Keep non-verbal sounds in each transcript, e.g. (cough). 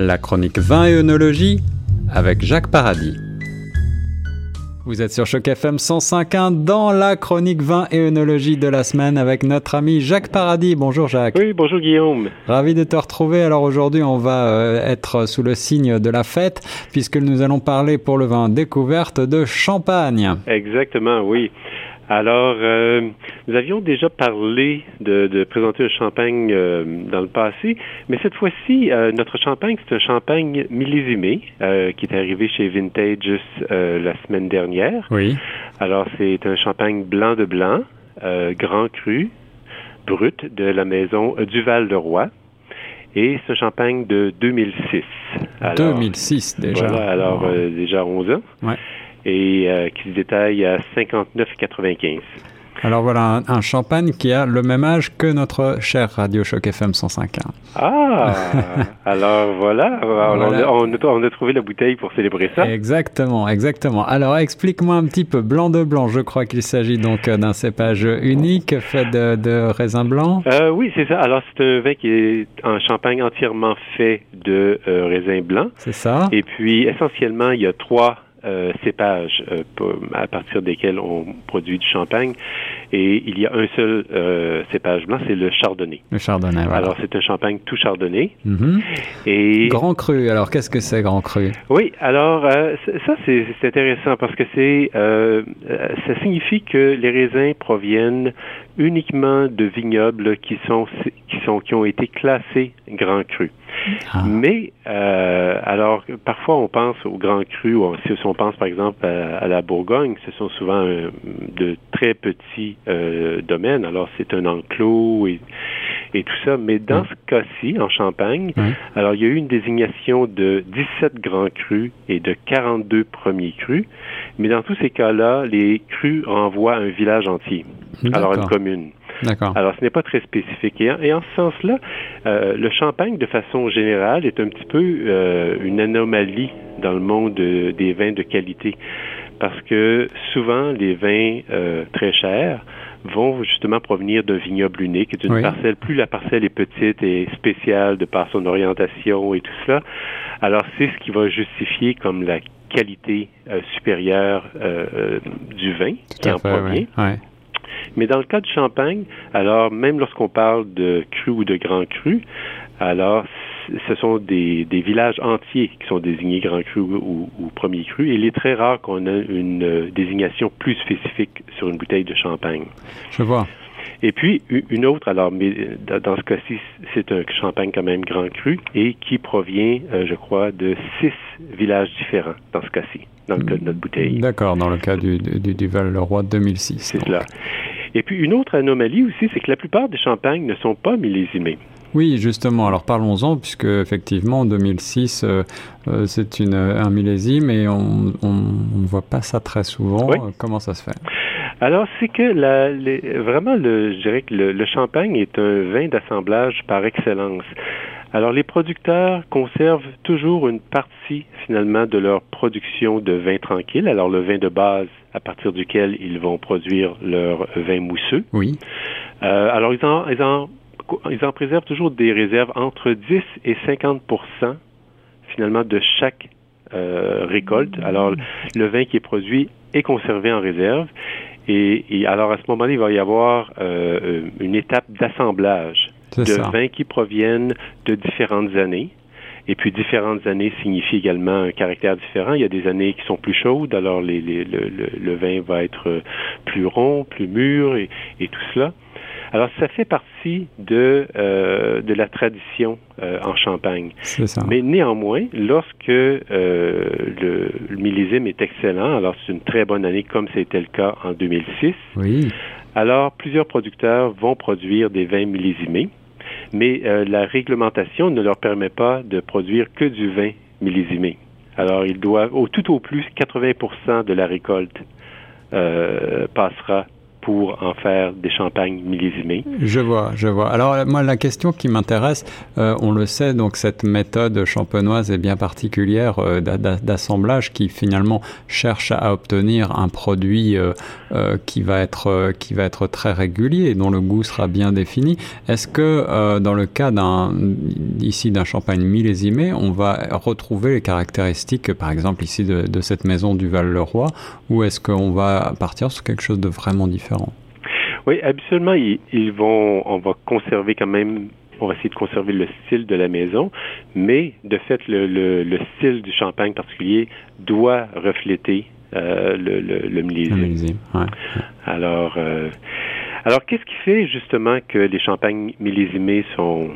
La chronique vin et œnologie avec Jacques Paradis. Vous êtes sur Choc FM 105.1 dans la chronique vin et œnologie de la semaine avec notre ami Jacques Paradis. Bonjour Jacques. Oui, bonjour Guillaume. Ravi de te retrouver. Alors aujourd'hui, on va euh, être sous le signe de la fête puisque nous allons parler pour le vin découverte de champagne. Exactement, oui. Alors, euh, nous avions déjà parlé de, présenter le champagne euh, dans le passé, mais cette fois-ci, euh, notre champagne, c'est un champagne millésimé qui est arrivé chez Vintage la semaine dernière. Oui. Alors, c'est un champagne blanc de blanc, grand cru, brut de la maison Duval de Roi. Et un champagne de 2006. 2006 déjà. Voilà, alors déjà 11 ans. Ouais et euh, qui se détaille à 59,95. Alors voilà, un, champagne qui a le même âge que notre cher Radio Choc FM 105.1. Ah, (laughs) alors voilà, On, a, trouvé la bouteille pour célébrer ça. Exactement, exactement. Alors explique-moi un petit peu, blanc de blanc, je crois qu'il s'agit donc euh, d'un cépage unique fait de, de raisin blanc. Euh, oui, c'est ça. Alors c'est un vin qui est un champagne entièrement fait de raisin blanc. C'est ça. Et puis essentiellement, il y a trois euh, cépages euh, à partir desquels on produit du champagne. Et il y a un seul euh, cépage blanc, c'est le chardonnay. Le chardonnay, voilà. Alors, c'est un champagne tout chardonnay. Mm-hmm. Et... Grand cru, alors qu'est-ce que c'est grand cru? Oui, alors ça, c'est intéressant parce que c'est ça signifie que les raisins proviennent uniquement de vignobles qui sont qui sont qui ont été classés grand cru. Ah. Mais euh, alors parfois on pense au grand cru ou si on pense par exemple à, la Bourgogne, ce sont souvent euh, de très petits euh, domaines. Alors c'est un enclos et, et tout ça. Mais dans ce cas-ci, en Champagne, alors il y a eu une désignation de 17 grands crus et de 42 premiers crus. Mais dans tous ces cas-là, les crus renvoient à un village entier, alors une commune. Alors, ce n'est pas très spécifique. Et en, ce sens-là, euh, le champagne, de façon générale, est un petit peu euh, une anomalie dans le monde des vins de qualité. Parce que souvent, les vins euh, très chers vont justement provenir d'un vignoble unique, d'une parcelle. Plus la parcelle est petite et spéciale de par son orientation et tout cela, alors c'est ce qui va justifier comme la qualité supérieure du vin qui en provient. Mais dans le cas du champagne, alors même lorsqu'on parle de cru ou de grand cru, alors ce sont des, villages entiers qui sont désignés grand cru ou, premier cru. Et il est très rare qu'on ait une euh, désignation plus spécifique sur une bouteille de champagne. Je vois. Et puis, une autre, alors, mais dans ce cas-ci, c'est un champagne quand même grand cru et qui provient, euh, je crois, de six villages différents dans ce cas-ci, dans le cas de notre bouteille. D'accord, dans le cas du, du, du Val-le-Roi 2006. C'est cela. Et puis une autre anomalie aussi, c'est que la plupart des champagnes ne sont pas millésimés. Oui, justement. Alors parlons-en, puisque effectivement, en 2006, euh, euh, c'est une, un millésime et on, ne voit pas ça très souvent. Comment ça se fait? Alors, c'est que la, vraiment, le, je dirais que le champagne est un vin d'assemblage par excellence. Alors, les producteurs conservent toujours une partie, finalement, de leur production de vin tranquille. Alors, le vin de base à partir duquel ils vont produire leur vin mousseux. Oui. Euh, alors, ils en, ils, en, ils en préservent toujours des réserves entre 10 et 50% finalement, de chaque euh, récolte. Alors, le vin qui est produit est conservé en réserve. Et, et alors, à ce moment-là, il va y avoir euh, une étape d'assemblage de vins qui proviennent de différentes années. Et puis différentes années signifient également un caractère différent. Il y a des années qui sont plus chaudes, alors les, le, le, vin va être plus rond, plus mûr et, et tout cela. Alors, ça fait partie de, euh, de la tradition euh, en Champagne. Ça. Mais néanmoins, lorsque euh, le, le, millésime est excellent, alors c'est une très bonne année comme c'était le cas en 2006, oui. alors plusieurs producteurs vont produire des vins millésimés mais euh, la réglementation ne leur permet pas de produire que du vin millésimé. Alors, ils doivent, au, tout au plus, 80% de la récolte euh, passera pour en faire des champagnes millésimés. Je vois, je vois. Alors moi, la question qui m'intéresse, euh, on le sait, donc cette méthode champenoise est bien particulière euh, d'assemblage qui finalement cherche à obtenir un produit euh, qui va être qui va être très régulier dont le goût sera bien défini. Est-ce que dans le cas d'un ici d'un champagne millésimé, on va retrouver les caractéristiques, par exemple ici de, de cette maison du Val-le-Roi, ou est-ce qu'on va partir sur quelque chose de vraiment différent? Oui, habituellement, ils, vont, on va conserver quand même on va essayer de conserver le style de la maison, mais de fait, le, style du champagne particulier doit refléter euh, le, le, millésime. Alors, euh, alors qu'est-ce qui fait justement que les champagnes millésimés sont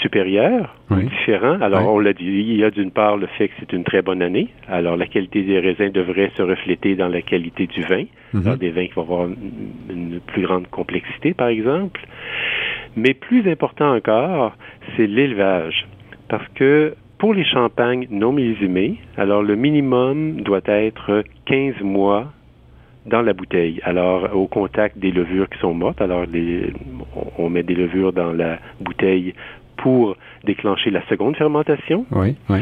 supérieurs ou différents. Alors, on l'a dit, il y a d'une part le fait que c'est une très bonne année. Alors, la qualité des raisins devrait se refléter dans la qualité du vin. Mhm. des vins qui vont avoir une, plus grande complexité, par exemple. Mais plus important encore, c'est l'élevage. Parce que pour les champagnes non millésimés, alors le minimum doit être 15 mois dans la bouteille. Alors, au contact des levures qui sont mortes, alors on met des levures dans la bouteille pour déclencher la seconde fermentation. Oui, oui.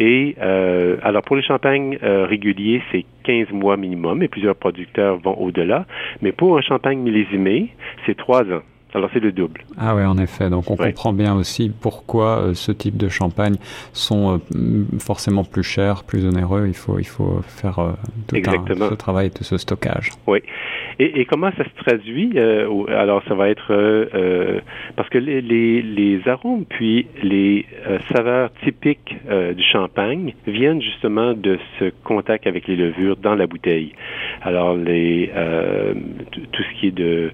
Et euh, alors pour les champagnes euh, réguliers, c'est 15 mois minimum, et plusieurs producteurs vont au-delà. Mais pour un champagne millésimé, c'est 3 ans. Alors c'est le double. Ah oui, en effet. Donc on comprend bien aussi pourquoi euh, ce type de champagne sont euh, forcément plus chers, plus onéreux. Il faut, il faut faire euh, tout ce travail, tout ce stockage. Oui. Et, comment ça se traduit Alors ça va être parce que les, les, arômes puis les saveurs typiques du champagne viennent justement de ce contact avec les levures dans la bouteille. Alors les tout ce qui est de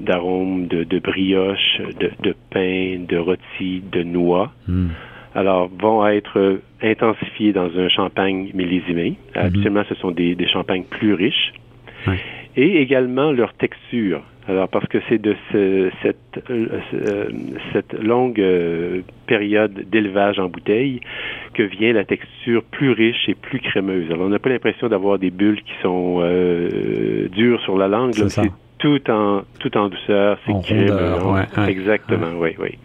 d'arômes de, de, brioche, de, de, pain, de rôti, de noix. Hmm. Alors, vont être intensifiés dans un champagne millésimé. Hmm. Habituellement, ce sont des, des champagnes plus riches. Et également leur texture. Alors, parce que c'est de ce, cette, euh, cette longue euh, période d'élevage en bouteille que vient la texture plus riche et plus crémeuse. Alors, on n'a pas l'impression d'avoir des bulles qui sont euh, dures sur la langue. C'est tout en tout en douceur, c'est crémeux. Exactement, oui, oui.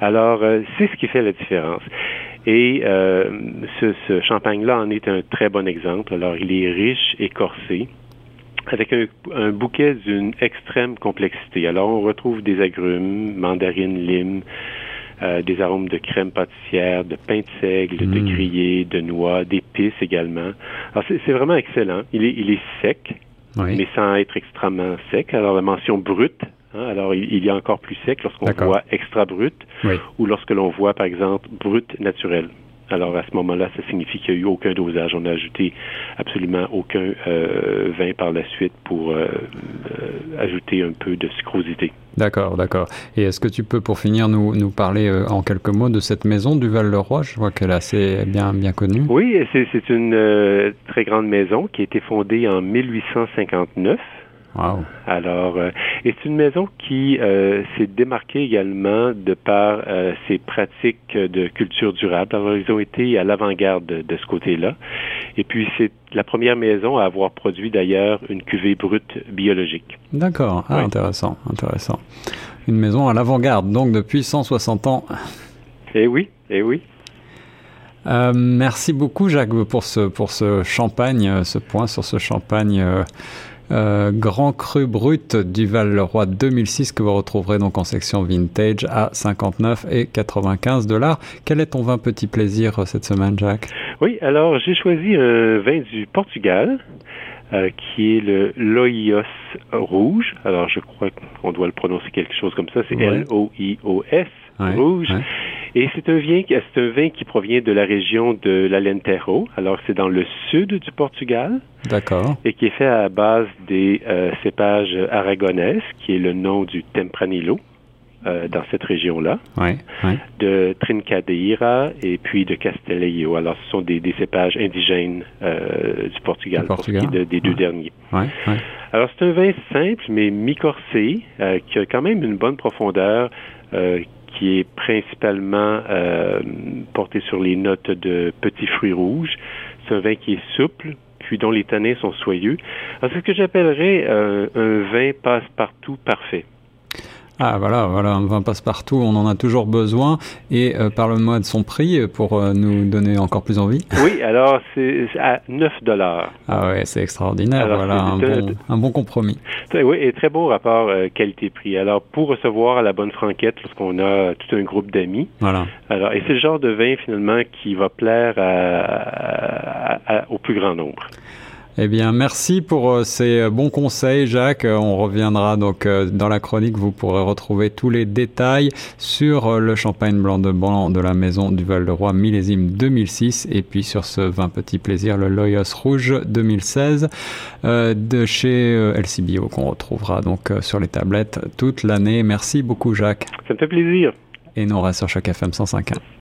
Alors, euh, c'est ce qui fait la différence. Et euh, ce, ce champagne-là en est un très bon exemple. Alors, il est riche, écorsé, avec un, un bouquet d'une extrême complexité. Alors, on retrouve des agrumes, mandarines, limes, euh, des arômes de crème pâtissière, de pain de seigle, de mm. grillé, de noix, d'épices également. Alors, c'est vraiment excellent. Il est, il est sec, mais sans être extrêmement sec. Alors la mention brute, hein, alors il, y a encore plus sec lorsqu'on voit extra brut ou lorsque l'on voit par exemple brut naturel. Alors à ce moment-là, ça signifie qu'il n'y a eu aucun dosage. On n'a ajouté absolument aucun euh, vin par la suite pour euh, euh, ajouter un peu de sucrosité. D'accord, d'accord. Et est-ce que tu peux, pour finir, nous, nous parler en quelques mots de cette maison du Val-le-Roi? Je vois qu'elle est assez bien, bien connue. Oui, c'est une très grande maison qui a été fondée en 1859 alors, euh, et c'est une maison qui euh, s'est démarquée également de par euh, ses pratiques de culture durable. Alors, ils ont été à l'avant-garde de, ce côté-là. Et puis, c'est la première maison à avoir produit d'ailleurs une cuvée brute biologique. D'accord. Ah, intéressant, intéressant. Une maison à l'avant-garde, donc depuis 160 ans. Eh oui, eh oui. merci beaucoup Jacques pour ce, pour ce champagne, ce point sur ce champagne euh, Grand Cru Brut du Val-le-Roi 2006 que vous retrouverez donc en section vintage à 59 et 95 dollars. Quel est ton vin petit plaisir euh, cette semaine, Jacques? Oui, alors j'ai choisi un vin du Portugal. Euh, qui est le Loios rouge. Alors, je crois qu'on doit le prononcer quelque chose comme ça. C'est L-O-I-O-S, rouge. Et c'est un vin, c'est un vin qui provient de la région de l'Alentejo. Alors, c'est dans le sud du Portugal. D'accord. Et qui est fait à base des euh, cépages aragonaises, qui est le nom du Tempranillo. Euh, dans cette région-là, ouais, de Trincadeira et puis de Castelleio. Alors, ce sont des, cépages indigènes euh, du Portugal, Portugal. des deux derniers. Alors, c'est un vin simple, mais mi-corsé, qui a quand même une bonne profondeur, qui est principalement euh, porté sur les notes de petits fruits rouges. C'est un vin qui est souple, puis dont les tanins sont soyeux. C'est ce que j'appellerais un vin passe-partout parfait. Ah voilà, voilà, un vin passe-partout, on en a toujours besoin. Et euh, parle-moi de son prix pour euh, nous donner encore plus envie. Oui, alors c'est à 9 dollars. Ah ouais, c'est extraordinaire, voilà, un bon, un bon, compromis. Oui, et très beau rapport euh, qualité-prix. Alors pour recevoir à la bonne franquette lorsqu'on a tout un groupe d'amis. Voilà. Alors, et c'est le genre de vin finalement qui va plaire au plus grand nombre. Eh bien, merci pour euh, ces euh, bons conseils, Jacques. Euh, on reviendra donc dans la chronique. Vous pourrez retrouver tous les détails sur le champagne blanc de blanc de la maison du Val-de-Roi millésime 2006 et puis sur ce vin petit plaisir, le Loyos Rouge 2016 de chez LCBO qu'on retrouvera donc sur les tablettes toute l'année. Merci beaucoup, Jacques. Ça me fait plaisir. Et nous, reste sur Choc FM 105.1.